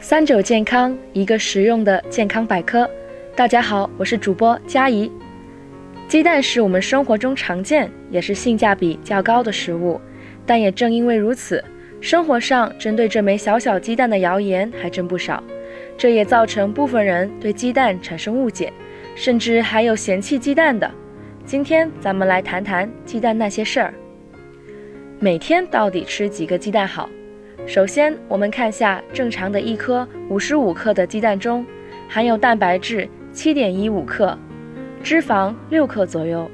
三九健康，一个实用的健康百科。大家好，我是主播佳怡。鸡蛋是我们生活中常见，也是性价比较高的食物。但也正因为如此，生活上针对这枚小小鸡蛋的谣言还真不少。这也造成部分人对鸡蛋产生误解，甚至还有嫌弃鸡蛋的。今天咱们来谈谈鸡蛋那些事儿。每天到底吃几个鸡蛋好？首先，我们看下正常的一颗五十五克的鸡蛋中，含有蛋白质七点一五克，脂肪六克左右，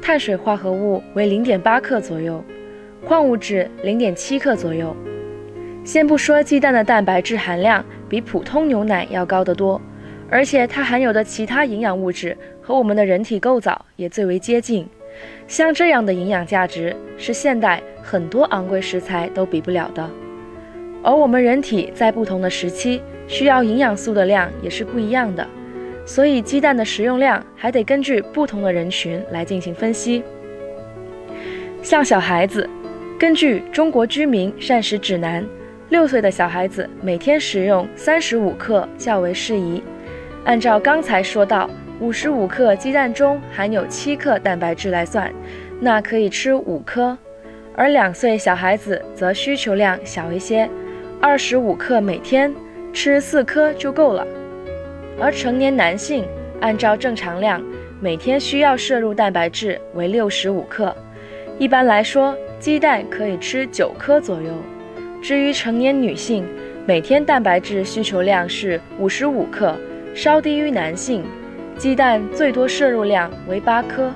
碳水化合物为零点八克左右，矿物质零点七克左右。先不说鸡蛋的蛋白质含量比普通牛奶要高得多。而且它含有的其他营养物质和我们的人体构造也最为接近，像这样的营养价值是现代很多昂贵食材都比不了的。而我们人体在不同的时期需要营养素的量也是不一样的，所以鸡蛋的食用量还得根据不同的人群来进行分析。像小孩子，根据《中国居民膳食指南》，六岁的小孩子每天食用三十五克较为适宜。按照刚才说到，五十五克鸡蛋中含有七克蛋白质来算，那可以吃五颗；而两岁小孩子则需求量小一些，二十五克每天吃四颗就够了。而成年男性按照正常量，每天需要摄入蛋白质为六十五克，一般来说，鸡蛋可以吃九颗左右。至于成年女性，每天蛋白质需求量是五十五克。稍低于男性，鸡蛋最多摄入量为八颗，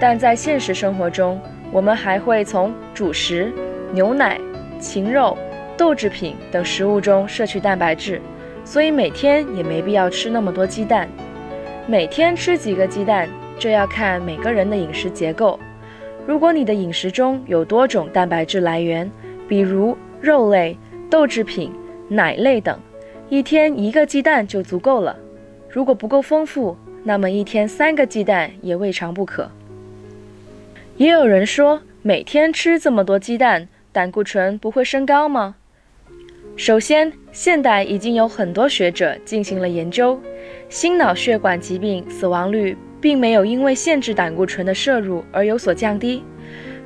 但在现实生活中，我们还会从主食、牛奶、禽肉、豆制品等食物中摄取蛋白质，所以每天也没必要吃那么多鸡蛋。每天吃几个鸡蛋，这要看每个人的饮食结构。如果你的饮食中有多种蛋白质来源，比如肉类、豆制品、奶类等。一天一个鸡蛋就足够了，如果不够丰富，那么一天三个鸡蛋也未尝不可。也有人说，每天吃这么多鸡蛋，胆固醇不会升高吗？首先，现代已经有很多学者进行了研究，心脑血管疾病死亡率并没有因为限制胆固醇的摄入而有所降低。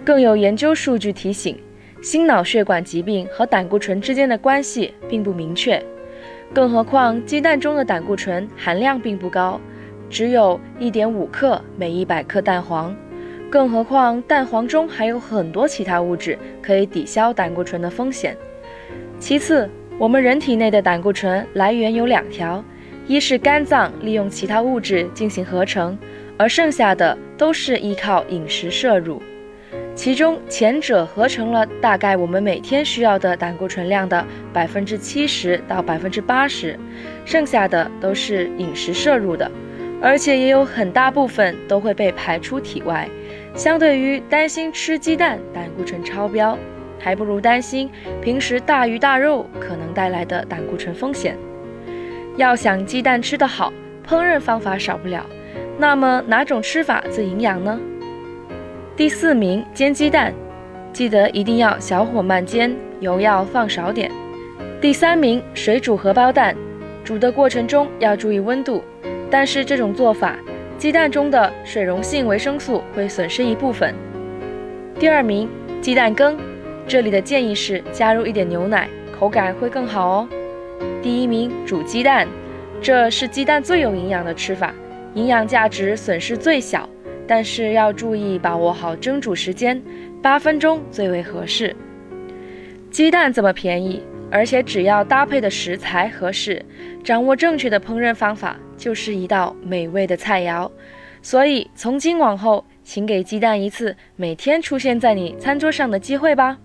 更有研究数据提醒，心脑血管疾病和胆固醇之间的关系并不明确。更何况，鸡蛋中的胆固醇含量并不高，只有一点五克每一百克蛋黄。更何况，蛋黄中还有很多其他物质可以抵消胆固醇的风险。其次，我们人体内的胆固醇来源有两条，一是肝脏利用其他物质进行合成，而剩下的都是依靠饮食摄入。其中前者合成了大概我们每天需要的胆固醇量的百分之七十到百分之八十，剩下的都是饮食摄入的，而且也有很大部分都会被排出体外。相对于担心吃鸡蛋胆固醇超标，还不如担心平时大鱼大肉可能带来的胆固醇风险。要想鸡蛋吃得好，烹饪方法少不了。那么哪种吃法最营养呢？第四名煎鸡蛋，记得一定要小火慢煎，油要放少点。第三名水煮荷包蛋，煮的过程中要注意温度，但是这种做法，鸡蛋中的水溶性维生素会损失一部分。第二名鸡蛋羹，这里的建议是加入一点牛奶，口感会更好哦。第一名煮鸡蛋，这是鸡蛋最有营养的吃法，营养价值损失最小。但是要注意把握好蒸煮时间，八分钟最为合适。鸡蛋这么便宜，而且只要搭配的食材合适，掌握正确的烹饪方法，就是一道美味的菜肴。所以从今往后，请给鸡蛋一次每天出现在你餐桌上的机会吧。